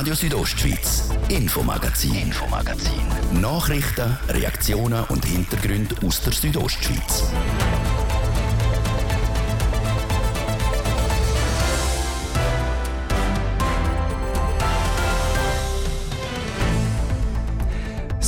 Radio Südostschweiz, Infomagazin, Infomagazin. Nachrichten, Reaktionen und Hintergründe aus der Südostschweiz.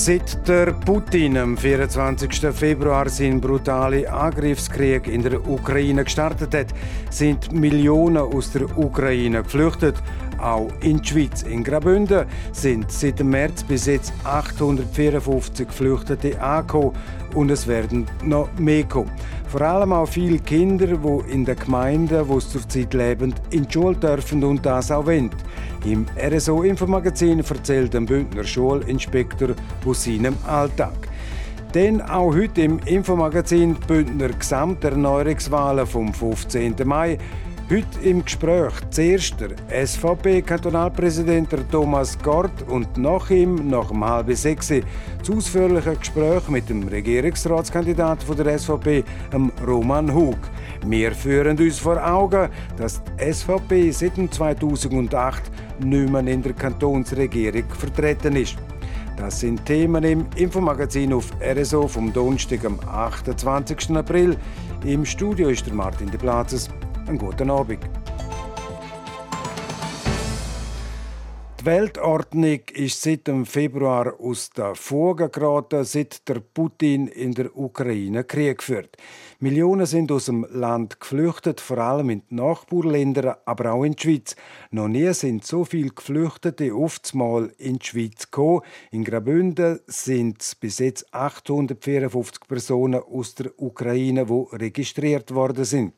Seit der Putin am 24. Februar seinen brutalen Angriffskrieg in der Ukraine gestartet hat, sind Millionen aus der Ukraine geflüchtet. Auch in die Schweiz. In Graubünden sind seit dem März bis jetzt 854 Geflüchtete angekommen und es werden noch mehr kommen. Vor allem auch viele Kinder, die in den Gemeinden, wo sie zurzeit leben, in die Schule dürfen und das auch wollen. Im RSO-Infomagazin erzählt ein Bündner Schulinspektor aus seinem Alltag. Denn auch heute im Infomagazin Bündner Gesamterneuerungswahlen vom 15. Mai Heute im Gespräch zuerst der SVP-Kantonalpräsident Thomas Gort und nach ihm, nach um halb sechs, das ausführliche Gespräch mit dem Regierungsratskandidaten der SVP, Roman Hug. Wir führen uns vor Augen, dass die SVP seit 2008 nicht mehr in der Kantonsregierung vertreten ist. Das sind Themen im Infomagazin auf RSO vom Donnerstag, am 28. April. Im Studio ist der Martin de Platzes. Einen guten Abend. Die Weltordnung ist seit dem Februar aus der Fuge geraten, seit der Putin in der Ukraine Krieg führt. Millionen sind aus dem Land geflüchtet, vor allem in die Nachbarländer, aber auch in die Schweiz. Noch nie sind so viele Geflüchtete oftmals in die Schweiz gekommen. In Graubünden sind es bis jetzt 854 Personen aus der Ukraine, die registriert worden sind.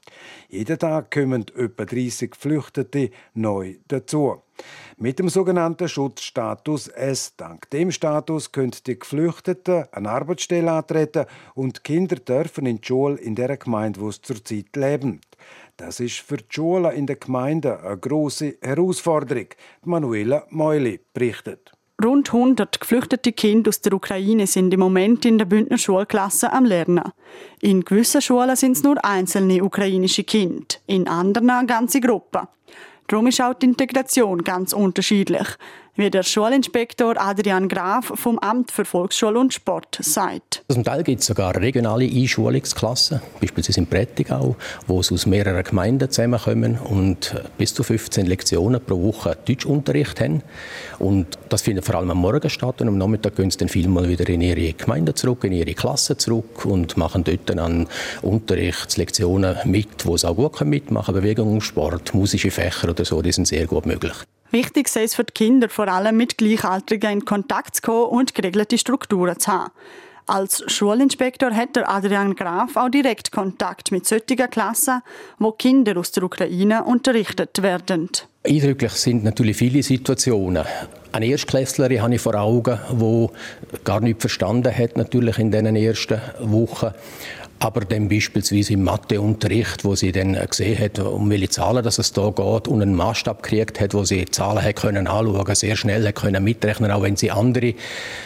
Jeden Tag kommen etwa 30 Geflüchtete neu dazu. Mit dem sogenannten Schutzstatus S. Dank dem Status können die Geflüchteten eine Arbeitsstelle antreten und Kinder dürfen in die Schule in der Gemeinde, wo sie zurzeit leben. Das ist für die Schulen in der Gemeinde eine große Herausforderung. Manuela Meuli berichtet. Rund 100 geflüchtete Kinder aus der Ukraine sind im Moment in der Bündner Schulklasse am Lernen. In gewissen Schulen sind es nur einzelne ukrainische Kinder, in anderen eine ganze Gruppe. Darum ist auch die Integration ganz unterschiedlich wie der Schulinspektor Adrian Graf vom Amt für Volksschule und Sport sagt. Zum Teil gibt es sogar regionale Einschulungsklassen, beispielsweise in Prättigau, wo es aus mehreren Gemeinden zusammenkommen und bis zu 15 Lektionen pro Woche Deutschunterricht haben. Und das findet vor allem am Morgen statt und am Nachmittag gehen sie dann vielmal wieder in ihre Gemeinde zurück, in ihre Klasse zurück und machen dort dann an Unterrichtslektionen mit, wo sie auch gut mitmachen können. Bewegung, Sport, musische Fächer oder so, die sind sehr gut möglich. Wichtig sei es für die Kinder, vor allem mit Gleichaltrigen in Kontakt zu kommen und geregelte Strukturen zu haben. Als Schulinspektor hat Adrian Graf auch direkt Kontakt mit solchen Klassen, wo Kinder aus der Ukraine unterrichtet werden. Eindrücklich sind natürlich viele Situationen. Eine Erstklässlerin habe ich vor Augen, die gar nicht verstanden hat, natürlich in diesen ersten Wochen aber dann beispielsweise im Matheunterricht, wo sie dann gesehen hat, um welche Zahlen dass es da geht und einen Maßstab gekriegt hat, wo sie Zahlen hat können anschauen, sehr schnell hat können mitrechnen, auch wenn sie andere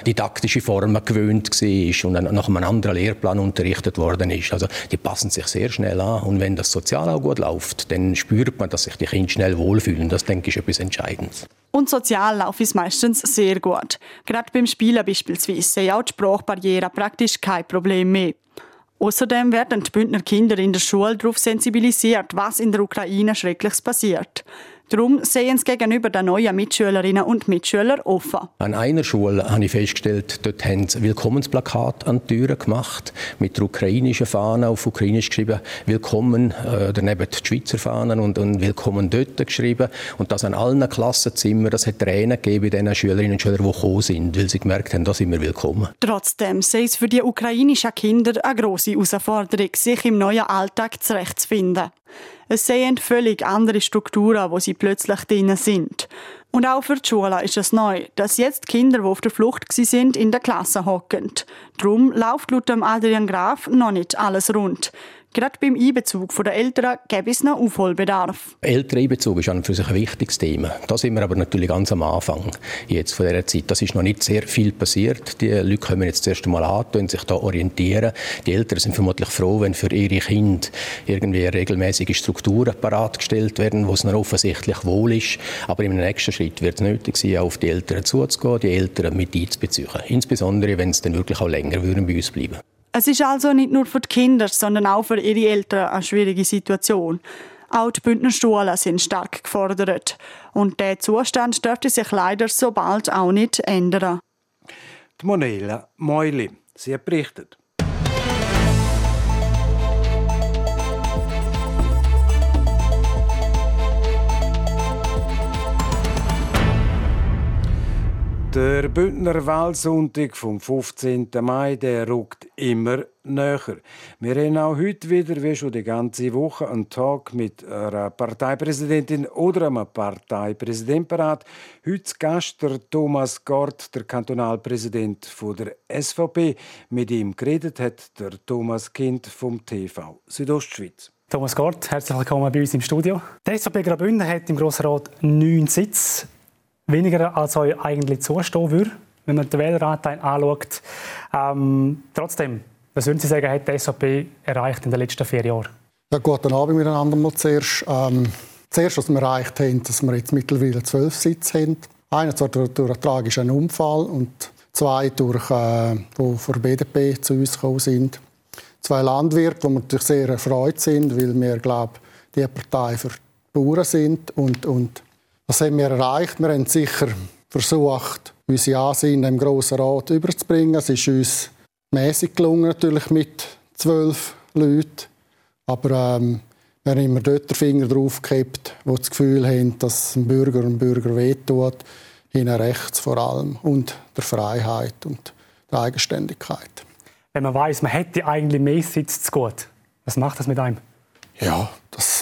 didaktische Formen gewöhnt war und nach einem anderen Lehrplan unterrichtet worden ist. Also die passen sich sehr schnell an und wenn das sozial auch gut läuft, dann spürt man, dass sich die Kinder schnell wohlfühlen. Das denke ich ist etwas Entscheidendes. Und sozial läuft es meistens sehr gut. Gerade beim Spielen beispielsweise sei auch die Sprachbarriere praktisch kein Problem mehr. Außerdem werden die Bündner Kinder in der Schule darauf sensibilisiert, was in der Ukraine Schreckliches passiert. Darum sehen sie gegenüber den neuen Mitschülerinnen und Mitschülern offen. An einer Schule habe ich festgestellt, dort haben sie Willkommensplakat an die Türen gemacht, mit der ukrainischen Fahne auf Ukrainisch geschrieben, Willkommen, äh, daneben die Schweizer Fahnen und, und Willkommen dort geschrieben. Und das an allen Klassenzimmern, das hat Tränen gegeben bei den Schülerinnen und Schülern, die gekommen sind, weil sie gemerkt haben, da sind wir willkommen. Trotzdem sei es für die ukrainischen Kinder eine grosse Herausforderung, sich im neuen Alltag zurechtzufinden. Es seien völlig andere Strukturen, wo sie plötzlich drin sind. Und auch für die Schule ist es neu, dass jetzt Kinder, die auf der Flucht sind, in der Klasse hocken. Darum läuft laut Adrian Graf noch nicht alles rund. Gerade beim Einbezug der Eltern gäbe es noch Aufholbedarf. Elterneinbezug ist an für sich ein wichtiges Thema. Da sind wir aber natürlich ganz am Anfang jetzt von dieser Zeit. Das ist noch nicht sehr viel passiert. Die Leute kommen jetzt das erste Mal an, sich da orientieren. Die Eltern sind vermutlich froh, wenn für ihre Kinder irgendwie regelmäßige Strukturen paratgestellt werden, wo es ihnen offensichtlich wohl ist. Aber im nächsten Schritt wird es nötig sein, auf die Eltern zuzugehen, die Eltern mit einzubeziehen. Insbesondere, wenn sie dann wirklich auch länger würden bei uns bleiben es ist also nicht nur für die Kinder, sondern auch für ihre Eltern eine schwierige Situation. Auch die Bündner Schulen sind stark gefordert. Und der Zustand dürfte sich leider so bald auch nicht ändern. Die Monela Meuli, sie hat berichtet. Der Bündner Wahlsonntag vom 15. Mai der rückt immer näher. Wir haben auch heute wieder, wie schon die ganze Woche, einen Tag mit einer Parteipräsidentin oder einem Parteipräsident parat. Heute Gast der Thomas Gort, der Kantonalpräsident der SVP. Mit ihm geredet hat der Thomas Kind vom TV Südostschweiz. Thomas Gort, herzlich willkommen bei uns im Studio. Die SVP Graubünden hat im Grossen Rat neun Sitze weniger als euch eigentlich zustehen würde, wenn man den Wähleranteil anschaut. Ähm, trotzdem, was würden Sie sagen, hat die SAP erreicht in den letzten vier Jahren? Ja, guten Abend miteinander mal zuerst. Ähm, zuerst, was wir erreicht haben, dass wir jetzt mittlerweile zwölf Sitze haben. Einer durch, durch einen tragischen Unfall und zwei durch, äh, die von der BDP zu uns gekommen sind. Zwei Landwirte, die wir natürlich sehr erfreut sind, weil wir, glaube die Partei für die Bauern sind und, und was haben wir erreicht? Wir haben sicher versucht, unsere Ansinnen im Grossen Rat überzubringen. Es ist uns mäßig gelungen, natürlich mit zwölf Leuten. Aber ähm, wir haben immer dort den Finger drauf gehabt, wo das Gefühl haben, dass ein Bürger und Bürger wehtut. Ihnen rechts vor allem. Und der Freiheit und der Eigenständigkeit. Wenn man weiß, man hätte eigentlich mehr Sitz zu gut, was macht das mit einem? Ja, das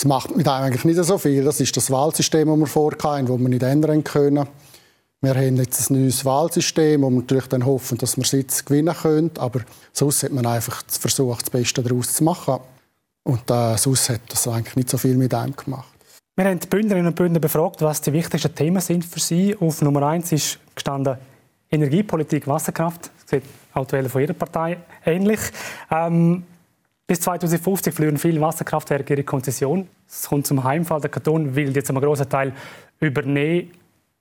das macht mit einem eigentlich nicht so viel. Das ist das Wahlsystem, das wir vorher hatten, das wir nicht ändern können. Wir haben jetzt ein neues Wahlsystem, wo wir natürlich dann hoffen, dass wir Sitz gewinnen können. Aber sonst hat man einfach versucht, das Beste daraus zu machen. Und äh, sonst hat das eigentlich nicht so viel mit einem gemacht. Wir haben die Bündnerinnen und Bündner befragt, was die wichtigsten Themen sind für sie. Auf Nummer eins ist gestanden Energiepolitik, Wasserkraft. Das sieht aktuell von Ihrer Partei ähnlich. Ähm, bis 2050 verlieren viele Wasserkraftwerke ihre Konzession. Es kommt zum Heimfall. Der Kanton will jetzt einen großen Teil übernehmen.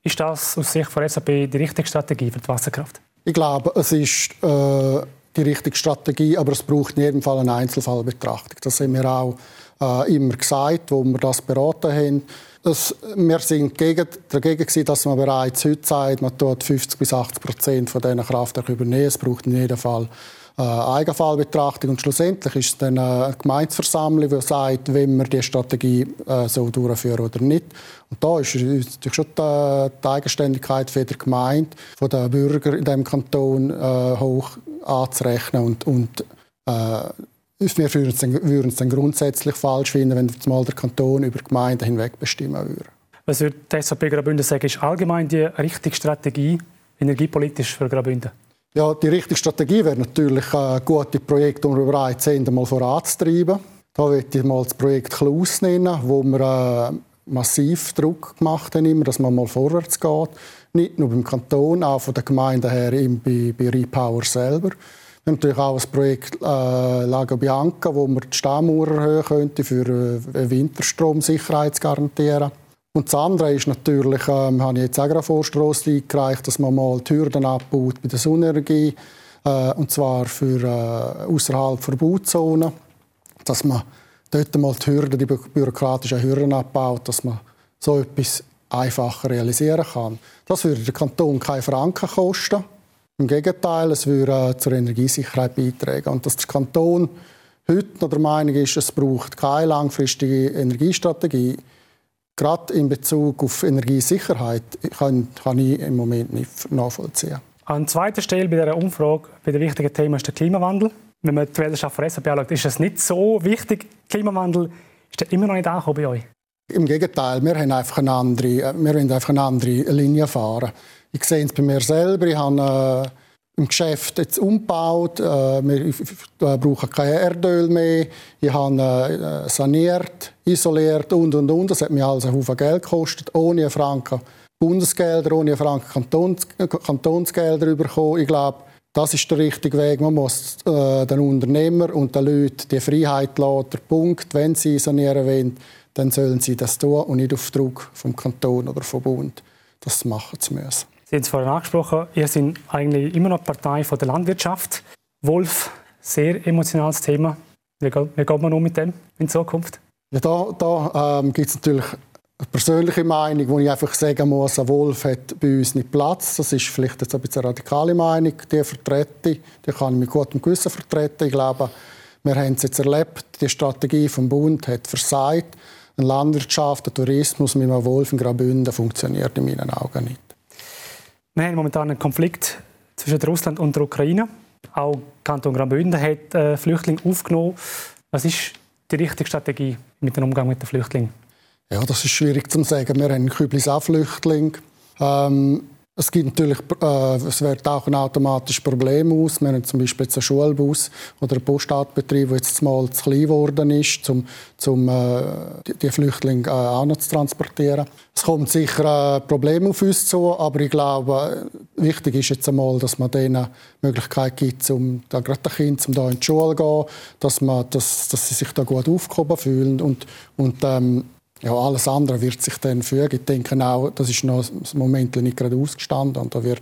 Ist das aus Sicht von SAP die richtige Strategie für die Wasserkraft? Ich glaube, es ist äh, die richtige Strategie, aber es braucht in jedem Fall eine Einzelfallbetrachtung. Das haben wir auch äh, immer gesagt, wo wir das beraten haben. Das, wir sind gegen, dagegen gewesen, dass man bereits heute sagt, man tut 50 bis 80 Prozent von diesen Kraftwerken übernehmen. Es braucht in jedem Fall äh, Eigenfallbetrachtung. Und schlussendlich ist es dann eine Gemeindeversammlung, die sagt, wenn wir die Strategie äh, so durchführen oder nicht. Und da ist natürlich schon die, die Eigenständigkeit die Gemeinde, von den Bürgern in diesem Kanton äh, hoch anzurechnen. Und, und äh, wir würden es, dann, würden es dann grundsätzlich falsch finden, wenn mal der Kanton über Gemeinden hinweg bestimmen würde. Was würde die SVP Graubünden sagen, ist allgemein die richtige Strategie energiepolitisch für Graubünden? Ja, die richtige Strategie wäre natürlich, äh, gute Projekte, die wir bereits sind, mal voranzutreiben. Da möchte ich mal das Projekt Klaus nennen, wo wir äh, massiv Druck gemacht haben, immer, dass man mal vorwärts geht. Nicht nur beim Kanton, auch von der Gemeinde her bei, bei Repower selber. Wir haben natürlich auch das Projekt äh, Lago Bianca, wo wir die Stammuhr erhöhen könnte, für äh, Winterstromsicherheit zu garantieren. Und das andere ist natürlich, ähm, habe ich jetzt auch gerade Vorstoss eingereicht, dass man mal die Hürden abbaut bei der Sonnenenergie, äh, und zwar für äh, außerhalb der Bauzone, dass man dort mal die Hürden, die bürokratischen Hürden abbaut, dass man so etwas einfacher realisieren kann. Das würde den Kanton keine Franken kosten. Im Gegenteil, es würde äh, zur Energiesicherheit beitragen. Und dass der Kanton heute noch der Meinung ist, es braucht keine langfristige Energiestrategie, gerade in Bezug auf Energiesicherheit kann, kann ich im Moment nicht nachvollziehen. An zweiter Stelle bei dieser Umfrage, bei dem wichtigen Thema ist der Klimawandel. Wenn man die Wählerschaft von SAP anschaut, ist das nicht so wichtig. Klimawandel ist der immer noch nicht angekommen bei euch? Im Gegenteil, wir, haben einfach eine andere, wir wollen einfach eine andere Linie fahren. Ich sehe es bei mir selber. Ich habe, äh, im Geschäft jetzt umgebaut. Äh, wir brauchen kein Erdöl mehr. Ich habe äh, saniert, isoliert und und und. Das hat mir einen Haufen Geld gekostet, ohne einen Franken Bundesgelder, ohne einen Franken Kantons, Kantonsgelder bekommen. Ich glaube, das ist der richtige Weg. Man muss äh, den Unternehmer und den Leuten die Freiheit lassen. Punkt, wenn sie sanieren wollen, dann sollen sie das tun und nicht auf Druck vom Kanton oder vom Bund das machen zu müssen. Sie haben es vorhin angesprochen, ihr seid eigentlich immer noch Partei von der Landwirtschaft. Wolf, sehr emotionales Thema. Wie geht, wie geht man um mit dem in Zukunft? Ja, da da ähm, gibt es natürlich eine persönliche Meinung, wo ich einfach sagen muss, ein Wolf hat bei uns nicht Platz. Das ist vielleicht jetzt ein bisschen eine radikale Meinung, die vertrete die kann ich mit gutem Gewissen vertreten. Ich glaube, wir haben es jetzt erlebt, die Strategie vom Bund hat versagt. Eine Landwirtschaft, der Tourismus mit einem Wolf in Graubünden funktioniert in meinen Augen nicht. Wir haben momentan einen Konflikt zwischen Russland und der Ukraine. Auch Kanton Graubünden hat äh, Flüchtlinge aufgenommen. Was ist die richtige Strategie mit dem Umgang mit den Flüchtlingen? Ja, das ist schwierig zu sagen. Wir haben Küblis auch Flüchtlinge. Ähm, es gibt natürlich, äh, es wird auch ein automatisches Problem aus. Wir haben zum Beispiel jetzt einen Schulbus oder einen Poststadtbetrieb, der jetzt mal zu klein geworden ist, um, um äh, die, Flüchtlinge äh, auch noch zu transportieren. Es kommt sicher ein Problem auf uns zu, aber ich glaube, wichtig ist jetzt einmal, dass man denen die Möglichkeit gibt, um da gerade den Kindern, um da in die Schule zu gehen, dass, man, dass, dass sie sich da gut aufgehoben fühlen und, und ähm, ja, alles andere wird sich dann fügen. Ich denke auch, das ist noch im Moment nicht gerade ausgestanden und da wird,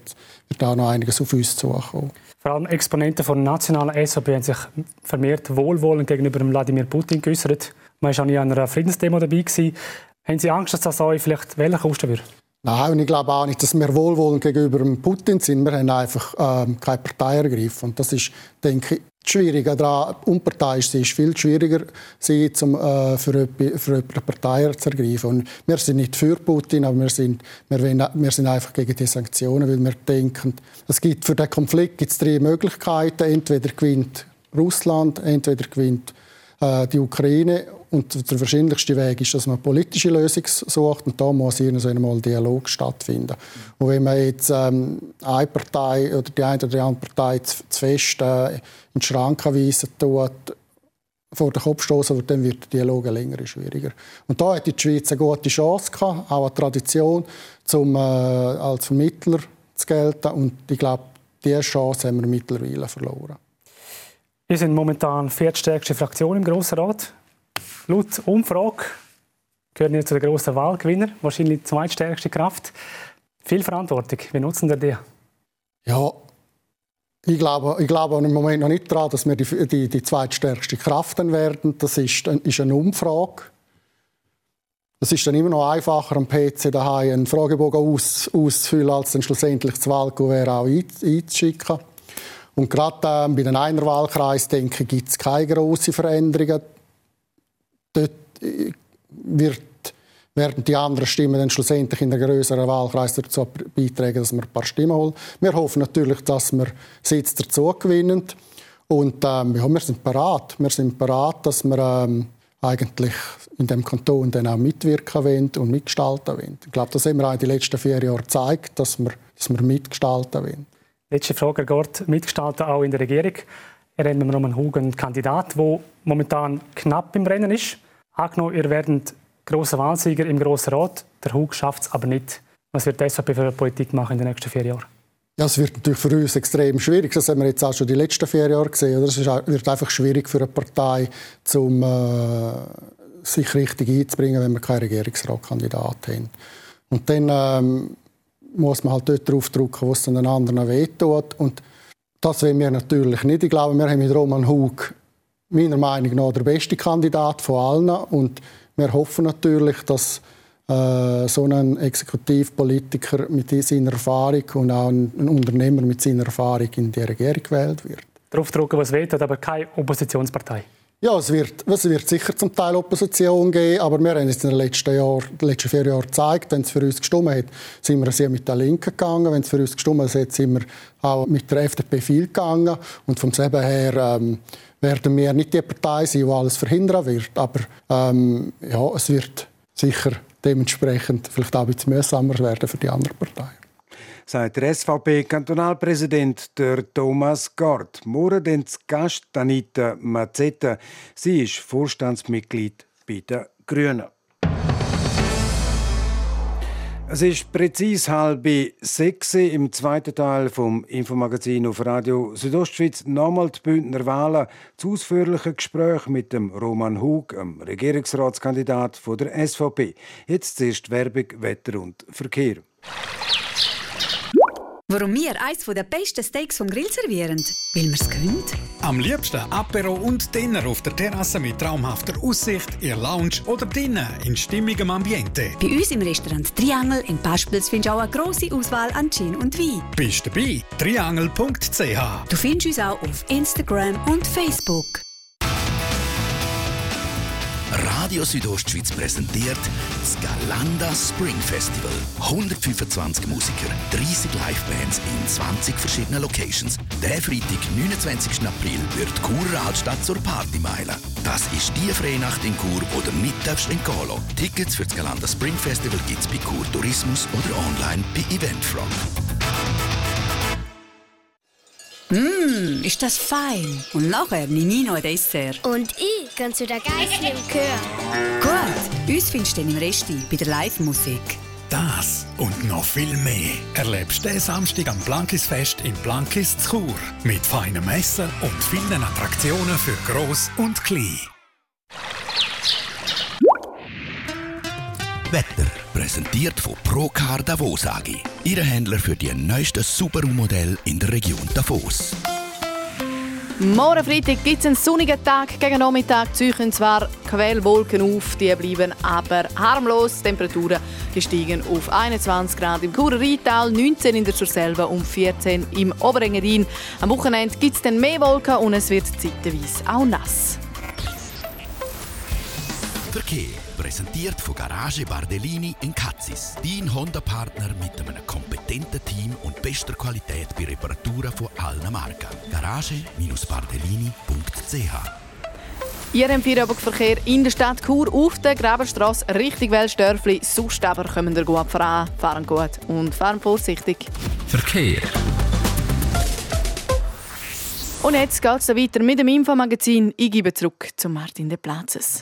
wird auch noch einiges auf uns zukommen. Vor allem Exponenten von nationalen SAP haben sich vermehrt wohlwollend gegenüber Wladimir Putin geäußert. Man war auch nie an einer Friedensdemo dabei. Gewesen. Haben Sie Angst, dass das euch vielleicht Wähler kosten würde? Nein, und ich glaube auch nicht, dass wir wohlwollend gegenüber Putin sind. Wir haben einfach ähm, keine Partei ergriffen. Und das ist, denke ich, Schwieriger daran, unparteiisch ist viel schwieriger, sie zum, äh, für, für eine Partei zu ergreifen. Und wir sind nicht für Putin, aber wir sind, wir, wollen, wir sind einfach gegen die Sanktionen, weil wir denken, es gibt für den Konflikt gibt's drei Möglichkeiten. Entweder gewinnt Russland, entweder gewinnt die Ukraine und der wahrscheinlichste Weg ist, dass man politische Lösung sucht und da muss irgendwann mal Dialog stattfinden. Und wenn man jetzt ähm, eine Partei oder die eine oder andere Partei zu, zu fest äh, in die Schranke weisen tut, vor den Kopf stoßen, dann wird der Dialog länger schwieriger. Und da hat die Schweiz eine gute Chance gehabt, auch eine Tradition, um äh, als Vermittler zu gelten. Und ich glaube, diese Chance haben wir mittlerweile verloren. Wir sind momentan viertstärkste Fraktion im Grossen Rat. Laut Umfrage gehören wir zu den grossen Wahlgewinner, wahrscheinlich die zweitstärkste Kraft. Viel Verantwortung. Wie nutzen wir die? Ja, ich glaube, ich glaube im Moment noch nicht daran, dass wir die, die, die zweitstärkste Kraft werden. Das ist, ist eine Umfrage. Es ist dann immer noch einfacher, am PC daheim einen Fragebogen aus, auszufüllen, als dann schlussendlich das Wahlkuvert auch einzuschicken. Und gerade äh, bei den Einerwahlkreis denke ich, gibt es keine grossen Veränderungen. Dort äh, wird, werden die anderen Stimmen dann schlussendlich in der größeren Wahlkreis dazu beitragen, dass wir ein paar Stimmen holen. Wir hoffen natürlich, dass wir Sitz dazu gewinnen. Und ähm, ja, wir sind bereit. Wir sind bereit, dass wir ähm, eigentlich in dem Kanton dann auch mitwirken wollen und mitgestalten wollen. Ich glaube, das haben wir auch in den letzten vier Jahren gezeigt, dass wir, dass wir mitgestalten wollen. Letzte Frage, Gott, mitgestalten auch in der Regierung. Er mit Roman Hug einen Kandidat, der momentan knapp im Rennen ist. Angenommen, ihr werdet grosser Wahlsieger im Grossen Rat. Der Hug schafft es aber nicht. Was wird die SVP für eine Politik machen in den nächsten vier Jahren? Ja, es wird natürlich für uns extrem schwierig. Das haben wir jetzt auch schon die letzten vier Jahre gesehen. Es wird einfach schwierig für eine Partei, um äh, sich richtig einzubringen, wenn wir keinen Regierungsratkandidat haben. Und dann ähm, muss man halt dort drauf drücken, wo es den anderen wehtut. Und das wollen wir natürlich nicht. Ich glaube, wir haben mit Roman Hug meiner Meinung nach der beste Kandidat von allen. Und wir hoffen natürlich, dass äh, so ein Exekutivpolitiker mit seiner Erfahrung und auch ein, ein Unternehmer mit seiner Erfahrung in die Regierung gewählt wird. Darauf drücken, was wehtut, aber keine Oppositionspartei. Ja, es wird, es wird sicher zum Teil Opposition geben, aber wir haben es in den letzten, Jahr, den letzten vier Jahren gezeigt, wenn es für uns gestimmt hat, sind wir sehr mit der Linken gegangen. Wenn es für uns gestimmt hat, sind wir auch mit der FDP viel gegangen. Und vom selben her ähm, werden wir nicht die Partei sein, die alles verhindern wird. Aber ähm, ja, es wird sicher dementsprechend vielleicht auch ein bisschen mühsamer werden für die anderen Parteien. Sagt der SVP-Kantonalpräsident Thomas Gord. Morgen zu Gast Anita Mazzetta. Sie ist Vorstandsmitglied bei den Grünen. Es ist präzise halb sechs im zweiten Teil vom Infomagazin auf Radio Südostschweiz. Nochmal die Bündner Wahlen. Das ausführliche Gespräch mit dem Roman Hug, dem Regierungsratskandidat der SVP. Jetzt zuerst Werbung, Wetter und Verkehr. Warum wir eines der besten Steaks vom Grill servieren? Weil wir es können. Am liebsten Apero und Dinner auf der Terrasse mit traumhafter Aussicht, ihr Lounge oder Dinner in stimmigem Ambiente. Bei uns im Restaurant Triangel in Paspels findest du auch eine grosse Auswahl an Gin und Wein. Bist dabei? Triangel.ch Du findest uns auch auf Instagram und Facebook. Radio Südostschweiz präsentiert das Galanda Spring Festival. 125 Musiker, 30 Livebands in 20 verschiedenen Locations. Der Freitag, 29. April, wird Chur Altstadt zur Partymeile. Das ist die Freinacht in Chur, wo du nicht darfst entgehen. Tickets für das Galanda Spring Festival gibt es bei Chur Tourismus oder online bei Eventfrog. Mmm, ist das fein. Und nachher nehme ich noch ein Dessert. Und ich gehe zu der Geissel im Chor. Gut, uns findest du dann im Resti bei der Live-Musik. Das und noch viel mehr erlebst du Samstag am Blankisfest in Blankis zu Chur. Mit feinem Essen und vielen Attraktionen für Gross und Klein. Wetter präsentiert von Procar Davos AG. Ihre Händler für die neuesten Subaru-Modelle in der Region Davos. Morgen Freitag gibt es einen sonnigen Tag. Gegen Nachmittag ziehen zwar Quellwolken auf, die bleiben aber harmlos. Die Temperaturen die steigen auf 21 Grad im Churer Rheintal, 19 in der Surselva und 14 im Oberengadin. Am Wochenende gibt es dann mehr Wolken und es wird zeitweise auch nass. Verkehr präsentiert von Garage Bardellini in Katzis. Dein Honda-Partner mit einem kompetenten Team und bester Qualität bei Reparaturen von allen Marken. Garage-bardellini.ch Ihr habt Feierabendverkehr in der Stadt Chur auf der Grabenstrasse Richtung Welsdörfli. Sonst aber kommen ihr gut voran, fahren gut und fahren vorsichtig. Verkehr. Und jetzt geht es weiter mit dem Infomagazin. Ich gebe zurück zu Martin de Platzes.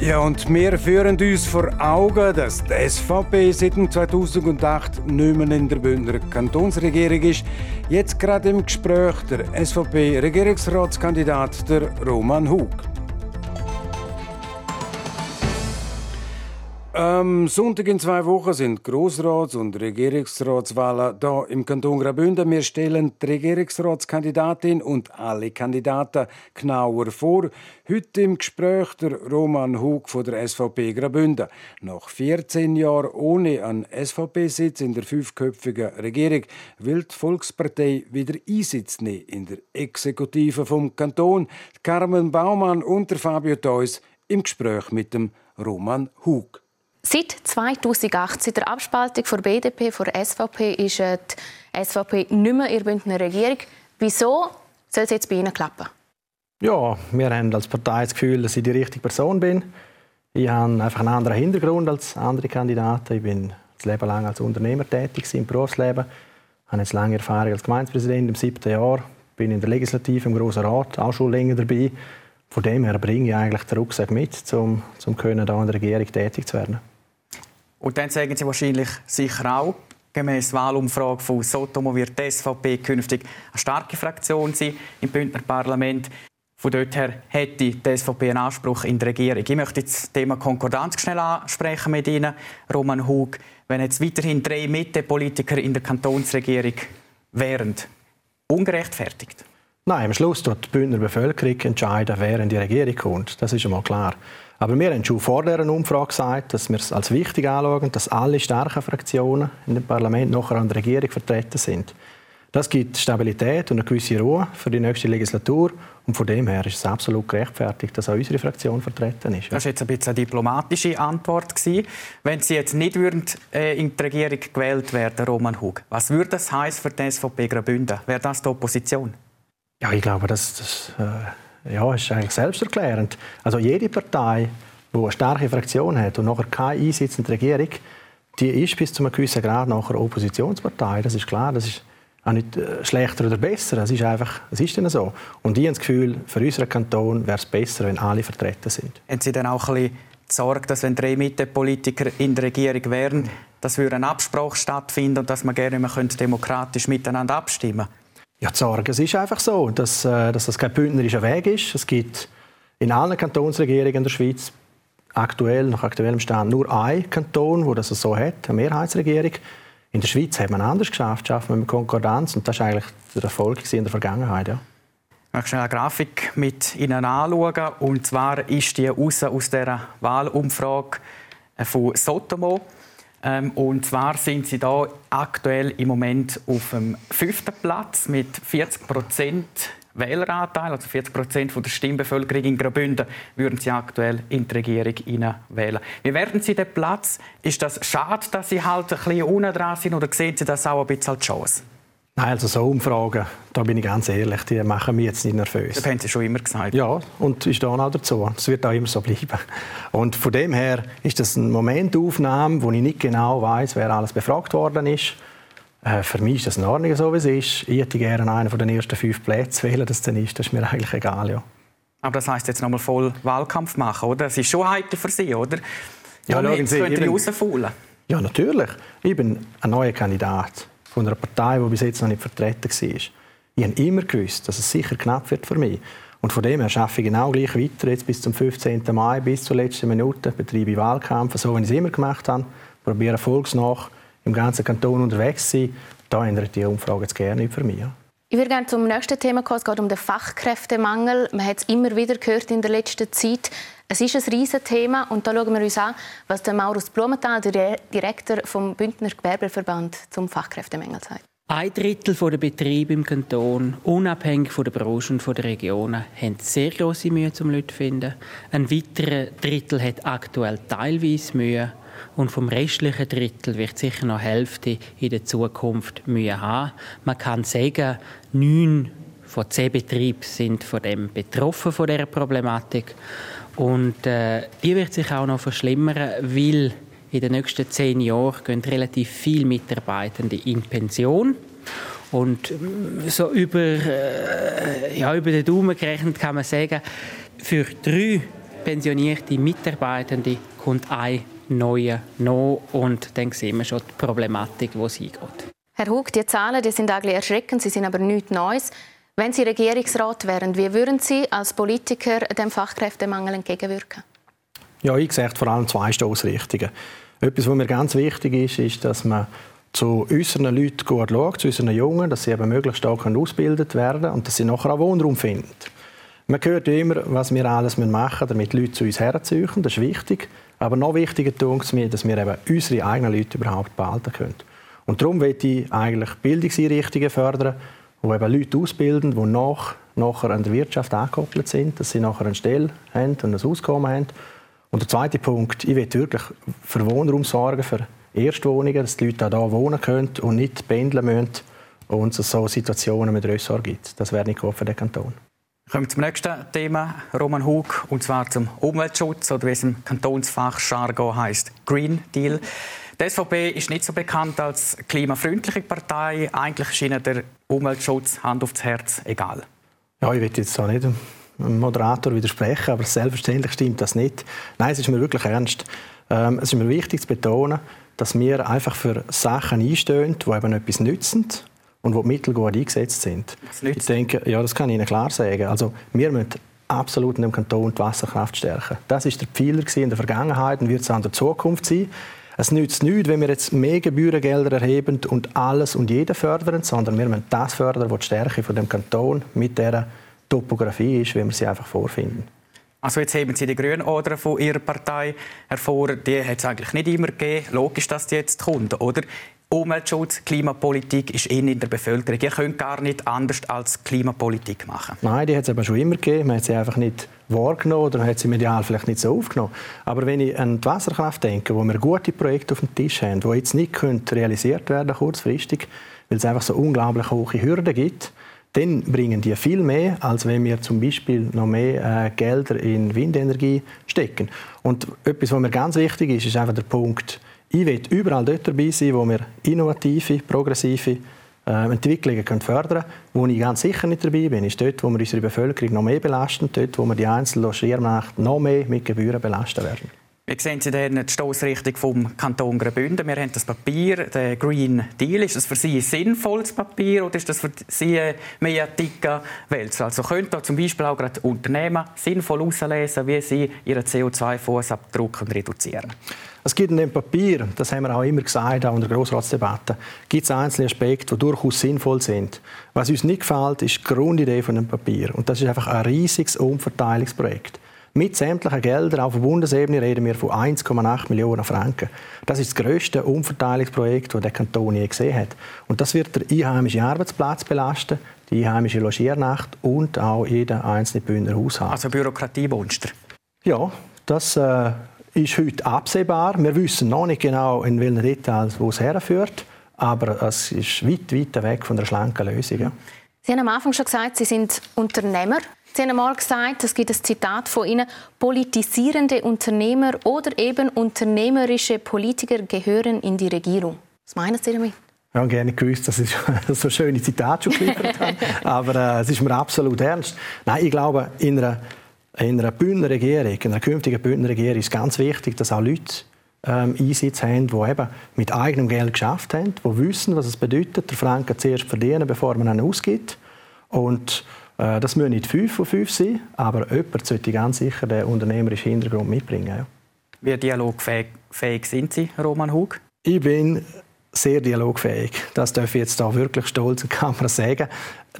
Ja, und wir führen uns vor Augen, dass die SVP seit 2008 nicht mehr in der Bündner Kantonsregierung ist. Jetzt gerade im Gespräch der SVP-Regierungsratskandidat der Roman Hug. Am Sonntag in zwei Wochen sind Grossrats- und Regierungsratswahlen hier im Kanton Graubünden. Wir stellen die Regierungsratskandidatin und alle Kandidaten genauer vor. Heute im Gespräch der Roman Hug von der SVP Graubünden. Nach 14 Jahren ohne einen SVP-Sitz in der fünfköpfigen Regierung will die Volkspartei wieder Einsitz nehmen in der Exekutive vom Kanton. Carmen Baumann und Fabio Theus im Gespräch mit dem Roman Hug. Seit 2008, seit der Abspaltung der BDP, der SVP, ist die SVP nicht mehr in der Bündner Regierung. Wieso soll es jetzt bei Ihnen klappen? Ja, wir haben als Partei das Gefühl, dass ich die richtige Person bin. Ich habe einfach einen anderen Hintergrund als andere Kandidaten. Ich bin das Leben lang als Unternehmer tätig im Berufsleben. Ich habe jetzt lange Erfahrung als Gemeindepräsident im siebten Jahr. Bin in der Legislative, im Grossen Rat, auch schon länger dabei. Von dem her bringe ich eigentlich den Rucksack mit, um, um können, in der Regierung tätig zu werden. Und dann sagen Sie wahrscheinlich sicher auch, gemäß Wahlumfrage von Sotomo wird die SVP künftig eine starke Fraktion sein im Bündner Parlament. Von dort her hätte die SVP einen Anspruch in der Regierung. Ich möchte das Thema Konkordanz schnell ansprechen mit Ihnen, Roman Hug. Wenn jetzt weiterhin drei Mitte-Politiker in der Kantonsregierung wären, ungerechtfertigt? Nein, am Schluss wird die Bündner Bevölkerung entscheiden, wer in die Regierung kommt. Das ist einmal klar. Aber wir haben schon vor dieser Umfrage gesagt, dass wir es als wichtig anschauen, dass alle starken Fraktionen in dem Parlament nachher an der Regierung vertreten sind. Das gibt Stabilität und eine gewisse Ruhe für die nächste Legislatur. Und von dem her ist es absolut gerechtfertigt, dass auch unsere Fraktion vertreten ist. Das war jetzt ein bisschen eine diplomatische Antwort. Gewesen. Wenn Sie jetzt nicht würden, äh, in die Regierung gewählt werden, Roman Hug, was würde das heißen für die SVP Graubünden? Wäre das die Opposition? Ja, ich glaube, das, das äh, ja, ist eigentlich selbsterklärend. Also jede Partei, die eine starke Fraktion hat und nachher keine Einsitz in der Regierung, die ist bis zu einem gewissen Grad nachher Oppositionspartei. Das ist klar. Das ist auch nicht äh, schlechter oder besser. Es ist einfach, es ist dann so. Und ich habe das Gefühl, für unseren Kanton wäre es besser, wenn alle vertreten sind. Haben Sie dann auch ein bisschen Sorge, dass wenn drei Mittepolitiker in der Regierung wären, dass eine Absprache stattfinden und dass man gerne mehr demokratisch miteinander abstimmen Ja, die Sorge. Es ist einfach so, dass, äh, dass das kein bündnerischer Weg ist. Es gibt in allen Kantonsregierungen in der Schweiz aktuell, nach aktuellem Stand, nur ein Kanton, wo das so hat, eine Mehrheitsregierung. In der Schweiz hat man anders geschafft, schafft man mit Konkordanz und das ist eigentlich der Erfolg in der Vergangenheit. Ja. Ich möchte schnell eine Grafik mit Ihnen anschauen. Und zwar ist die raus aus der Wahlumfrage von Sotomo. Ähm, und zwar sind sie da aktuell im Moment auf dem fünften Platz mit 40 Prozent Wähleranteil, also 40 Prozent der Stimmbevölkerung in Graubünden, würden Sie aktuell in die Regierung wählen. Wie werden Sie den Platz? Ist das schade, dass Sie halt ein bisschen unten dran sind oder sehen Sie das auch ein bisschen als Chance? Nein, also so Umfragen, da bin ich ganz ehrlich, die machen mich jetzt nicht nervös. Das haben Sie schon immer gesagt. Ja, und ich stehe auch dazu. Es wird auch immer so bleiben. Und von dem her ist das eine Momentaufnahme, wo ich nicht genau weiß, wer alles befragt worden ist. Äh, für mich ist das in Ordnung, so wie es ist. Ich hätte gerne einen von den ersten fünf Plätzen wählen, das dann ist. Das ist mir eigentlich egal, ja. Aber das heisst jetzt nochmal voll Wahlkampf machen, oder? Das ist schon heikel für Sie, oder? Ja, ja schauen Sie, Sie rausfaulen. Ja, natürlich. Ich bin ein neuer Kandidat von einer Partei, die bis jetzt noch nicht vertreten war. Ich habe immer gewusst, dass es sicher knapp wird für mich. Und von dem her arbeite ich genau gleich weiter, jetzt bis zum 15. Mai, bis zur letzten Minute, betreibe ich Wahlkampf, so wie ich es immer gemacht habe, probiere erfolgsnach im ganzen Kanton unterwegs sein. Da ändert die Umfrage jetzt gerne nicht für mich. Ich würde gerne zum nächsten Thema kommen. Es geht um den Fachkräftemangel. Man hat es immer wieder gehört in der letzten Zeit. Es ist ein riesiges Thema und da schauen wir uns an, was der Maurus Blumenthal, der Direktor vom Bündner Gewerbeverband, zum Fachkräftemangel sagt. Ein Drittel der Betriebe im Kanton, unabhängig von der Branche und der Regionen, haben sehr große Mühe, um Leute zu finden. Ein weiterer Drittel hat aktuell teilweise Mühe. Und vom restlichen Drittel wird sicher noch Hälfte in der Zukunft Mühe haben. Man kann sagen, neun von zehn Betrieben sind von dem betroffen von der Problematik. Und äh, die wird sich auch noch verschlimmern, weil in den nächsten zehn Jahren gehen relativ viele Mitarbeitende in Pension. Und mm, so über, äh, ja, über den Daumen gerechnet kann man sagen, für drei pensionierte Mitarbeitende kommt ein neue noch und dann sehen wir schon die Problematik, wo es hingeht. Herr Hug, die Zahlen die sind eigentlich erschreckend, sie sind aber nichts Neues. Wenn Sie Regierungsrat wären, wie würden Sie als Politiker dem Fachkräftemangel entgegenwirken? Ja, ich sehe vor allem zwei Stoßrichtungen. Etwas, was mir ganz wichtig ist, ist, dass man zu unseren Leuten gut schaut, zu unseren Jungen, dass sie eben möglichst stark ausgebildet werden und dass sie nachher auch Wohnraum finden. Man hört immer, was wir alles machen müssen, damit Leute zu uns herziehen. Das ist wichtig. Aber noch wichtiger tut es mir, dass wir eben unsere eigenen Leute überhaupt behalten können. Und darum will ich eigentlich Bildungseinrichtungen fördern, wo eben Leute ausbilden, die nach, nachher an der Wirtschaft angekoppelt sind, dass sie nachher eine Stelle haben und ein Auskommen haben. Und der zweite Punkt, ich will wirklich für Wohnraum sorgen, für Erstwohnungen, dass die Leute auch hier wohnen können und nicht pendeln müssen und es so Situationen mit Ressort gibt. Das wäre nicht gut für den Kanton. Kommen wir zum nächsten Thema, Roman Hug, und zwar zum Umweltschutz oder wie es im Kantonsfach Jargon heißt, Green Deal. Die SVP ist nicht so bekannt als klimafreundliche Partei. Eigentlich ist Ihnen der Umweltschutz Hand aufs Herz egal. Ja, ich will jetzt auch nicht dem Moderator widersprechen, aber selbstverständlich stimmt das nicht. Nein, es ist mir wirklich ernst. Ähm, es ist mir wichtig zu betonen, dass wir einfach für Sachen einstehen, die eben etwas nützen und wo die Mittel gut eingesetzt sind. Ich denke, ja, das kann ich Ihnen klar sagen. Also, wir müssen absolut in dem Kanton die Wasserkraft stärken. Das ist der Pfeiler in der Vergangenheit und wird es auch in der Zukunft sein. Es nützt nichts, wenn wir jetzt mehr Gebührengelder erheben und alles und jeden fördern, sondern wir müssen das fördern, was die Stärke von dem Kanton mit der Topografie ist, wie wir sie einfach vorfinden. Also jetzt heben Sie die Grünodre von Ihrer Partei hervor. Die hat es eigentlich nicht immer gegeben. Logisch, dass die jetzt kommt, oder? Umweltschutz, Klimapolitik ist in, in der Bevölkerung. Ihr könnt gar nicht anders als Klimapolitik machen. Nein, die hat es aber schon immer gegeben. Man hat sie einfach nicht wahrgenommen oder hat sie medial vielleicht nicht so aufgenommen. Aber wenn ich an die Wasserkraft denke, wo wir gute Projekte auf dem Tisch haben, die jetzt nicht realisiert werden kurzfristig, weil es einfach so unglaublich hohe Hürden gibt, dann bringen die viel mehr, als wenn wir zum Beispiel noch mehr äh, Gelder in Windenergie stecken. Und etwas, was mir ganz wichtig ist, ist einfach der Punkt, ich will überall dort dabei sein, wo wir innovative, progressive äh, Entwicklungen können fördern können. Wo ich ganz sicher nicht dabei bin, ist dort, wo wir unsere Bevölkerung noch mehr belasten, dort, wo wir die einzelnen Logiermärkte noch mehr mit Gebühren belasten werden. Wie sehen Sie denn die Stoßrichtung vom Kanton Graubünden? Wir haben das Papier, der Green Deal. Ist das für Sie ein sinnvolles Papier oder ist das für Sie mehr dicker Wälzer? Also könnte da zum Beispiel auch gerade Unternehmen sinnvoll auslesen, wie sie ihren CO2-Fußabdruck reduzieren es gibt in dem Papier, das haben wir auch immer gesagt, auch in der Grossratsdebatte, gibt es einzelne Aspekte, die durchaus sinnvoll sind. Was uns nicht gefällt, ist die Grundidee von dem Papier. Und das ist einfach ein riesiges Umverteilungsprojekt. Mit sämtlichen Geldern auf Bundesebene reden wir von 1,8 Millionen Franken. Das ist das grösste Umverteilungsprojekt, das der Kanton je gesehen hat. Und das wird der einheimische Arbeitsplatz belasten, die einheimische Logiernacht und auch jeden einzelnen Bündner Haushalt. Also Bürokratiemonster? Ja, das äh, ist heute absehbar. Wir wissen noch nicht genau, in welchen Details wo es herführt, aber es ist weit, weit weg von einer schlanken Lösung. Ja. Sie haben am Anfang schon gesagt, Sie sind Unternehmer. Sie haben einmal gesagt, es gibt ein Zitat von Ihnen, politisierende Unternehmer oder eben unternehmerische Politiker gehören in die Regierung. Was meinen Sie damit? Ich habe gerne gewusst, dass ich so schöne Zitate schon geliefert habe. Aber äh, es ist mir absolut ernst. Nein, ich glaube, in einer, in einer Bündner Regierung, in einer künftigen Bündner Regierung ist ganz wichtig, dass auch Leute ähm, Einsatz haben, die eben mit eigenem Geld geschafft haben, die wissen, was es bedeutet, der Franken zuerst verdienen, bevor man ihn ausgibt. Und äh, das müssen nicht fünf von fünf sein, aber jemand sollte ganz sicher den unternehmerischen Hintergrund mitbringen. Ja. Wie dialogfähig sind Sie, Roman Hug? Ich bin sehr dialogfähig. Das darf ich jetzt da wirklich stolz in Kamera sagen.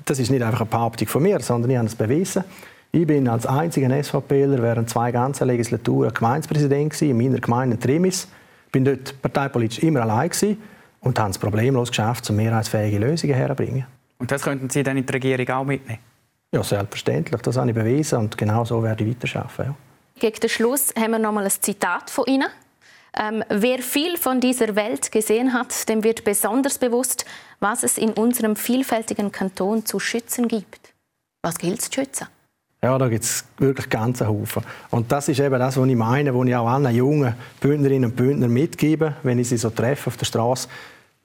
Das ist nicht einfach eine Behauptung von mir, sondern ich habe es bewiesen. Ich bin als einziger SVPler während zwei ganzen Legislaturen Gemeindepräsident in meiner Gemeinde Trimis. Ich bin dort parteipolitisch immer allein und habe es problemlos geschafft, zu mehrheitsfähige Lösungen herzubringen. Und das könnten Sie dann in die Regierung auch mitnehmen? Ja, selbstverständlich. Das habe ich bewiesen und genau so werde ich weiterarbeiten. Ja. Gegen den Schluss haben wir noch mal ein Zitat von Ihnen. Ähm, wer viel von dieser Welt gesehen hat, dem wird besonders bewusst, was es in unserem vielfältigen Kanton zu schützen gibt. Was gilt es zu schützen? Ja, da gibt es wirklich ganze Haufen. Und das ist eben das, was ich meine, was ich auch allen jungen Bündnerinnen und Bündnern mitgebe, wenn ich sie so treffe auf der Straße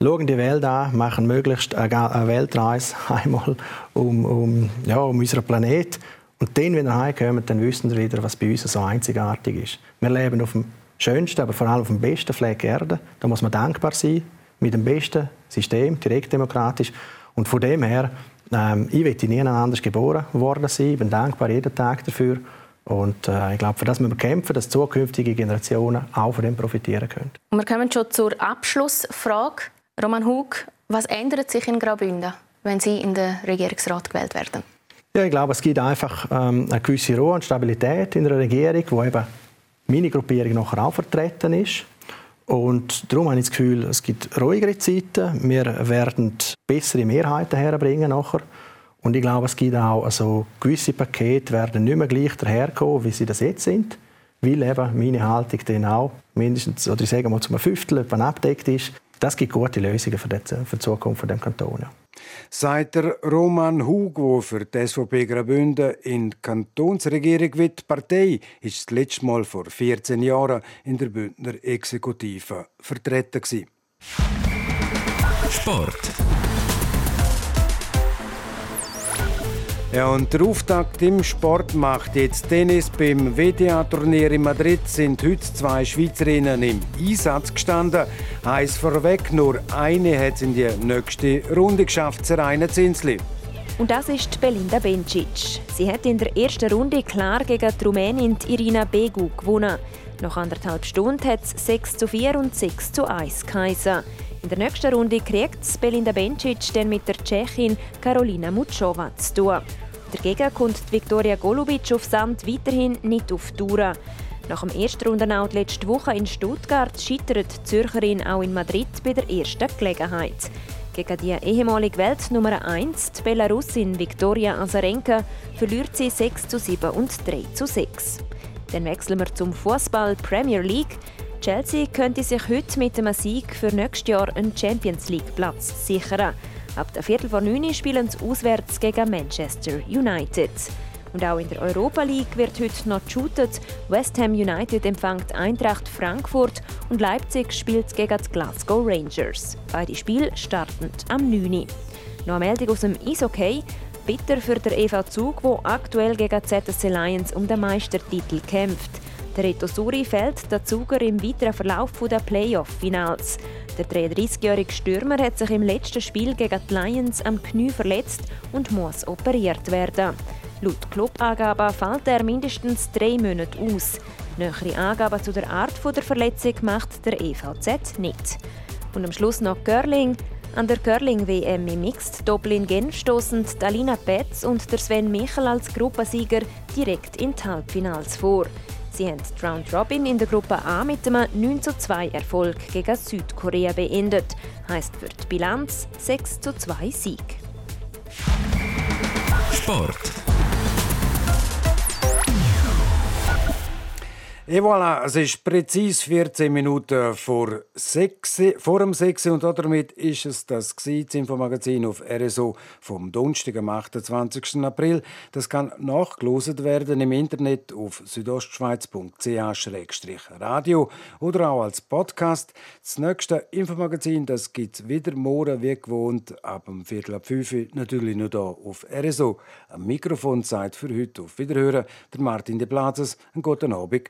schauen die Welt an, machen möglichst eine Weltreise einmal um, um, ja, um unseren Planeten. Und dann, wenn wir heimkommen, dann wissen wir wieder, was bei uns so einzigartig ist. Wir leben auf dem schönsten, aber vor allem auf dem besten Fleck Erde. Da muss man dankbar sein, mit dem besten System, direkt demokratisch. Und von dem her, ähm, ich will nie anders geboren worden sein. Ich bin dankbar jeden Tag dafür. Und äh, ich glaube, für das müssen wir kämpfen, dass zukünftige Generationen auch von dem profitieren können. Und wir kommen schon zur Abschlussfrage. Roman Hug, was ändert sich in Graubünden, wenn Sie in den Regierungsrat gewählt werden? Ja, ich glaube, es gibt einfach ähm, eine gewisse Ruhe und Stabilität in der Regierung, wo eben meine Gruppierung nachher auch vertreten ist. Und darum habe ich das Gefühl, es gibt ruhigere Zeiten. Wir werden bessere Mehrheiten herbringen nachher. Und ich glaube, es gibt auch also gewisse Pakete werden nicht mehr gleich daherkommen, wie sie das jetzt sind, weil eben meine Haltung dann auch mindestens, oder ich sage mal, zum Fünftel abdeckt ist das gibt gute Lösungen für die, für die Zukunft des Kantons. Seit der Roman Hugo für die SVP Graubünden in die Kantonsregierung wird die Partei ist das letzte Mal vor 14 Jahren in der Bündner Exekutive vertreten. Sport. Ja, und der Auftakt im Sport macht jetzt Tennis. Beim WTA-Turnier in Madrid sind heute zwei Schweizerinnen im Einsatz gestanden. Eins vorweg, nur eine hat es in die nächste Runde geschafft, Serena Zinsli. Und das ist Belinda Bencic. Sie hat in der ersten Runde klar gegen die Rumänin Irina Begu gewonnen. Nach anderthalb Stunden hat es 6 zu 4 und 6 zu 1 geheißen. In der nächsten Runde kriegt Belinda Bencic dann mit der Tschechin Karolina Mutschova zu tun. Dagegen kommt Viktoria Golubic auf Sand weiterhin nicht auf die Tour. Nach dem ersten Rundenaut letzte Woche in Stuttgart scheitert die Zürcherin auch in Madrid bei der ersten Gelegenheit. Gegen die ehemalige Welt Nummer 1, die Belarusin Viktoria Azarenka, verliert sie 6 zu 7 und 3 zu 6. Dann wechseln wir zum Fußball Premier League. Chelsea könnte sich heute mit einem Sieg für nächstes Jahr einen Champions League Platz sichern. Ab der Viertel vor 9 spielen sie auswärts gegen Manchester United. Und auch in der Europa League wird heute noch geshootet. West Ham United empfängt Eintracht Frankfurt und Leipzig spielt gegen die Glasgow Rangers. Beide Spiele starten am 9. Noch eine Meldung aus dem Eishockey. Bitter für den EV Zug, der aktuell gegen ZSC Lions um den Meistertitel kämpft. Der Reto Suri fällt der Zuger im weiteren Verlauf der Playoff-Finals. Der 33-jährige Stürmer hat sich im letzten Spiel gegen die Lions am Knie verletzt und muss operiert werden. Laut Clubangaben fällt er mindestens drei Monate aus. Nähere Angaben zu der Art der Verletzung macht der EVZ nicht. Und am Schluss noch Curling. An der Curling-WM im Mixed Doppel in Genf stoßen Alina Betz und der Sven Michel als Gruppensieger direkt in die Halbfinals vor. Sie haben die Round Robin in der Gruppe A mit einem 9 2 Erfolg gegen Südkorea beendet. Heißt für die Bilanz 6 2 Sieg. Sport. Et voilà, es ist präzise 14 Minuten vor, 6, vor dem 6 und damit ist es das, das Infomagazin auf RSO vom Donnerstag, am 28. April. Das kann nachgelost werden im Internet auf südostschweiz.ch-radio oder auch als Podcast. Das nächste Infomagazin gibt es wieder morgen, wie gewohnt, ab dem Viertel ab 5 Uhr, natürlich nur hier auf RSO. Am Mikrofon Zeit für heute auf Wiederhören, der Martin de Plazes. Einen guten Abend.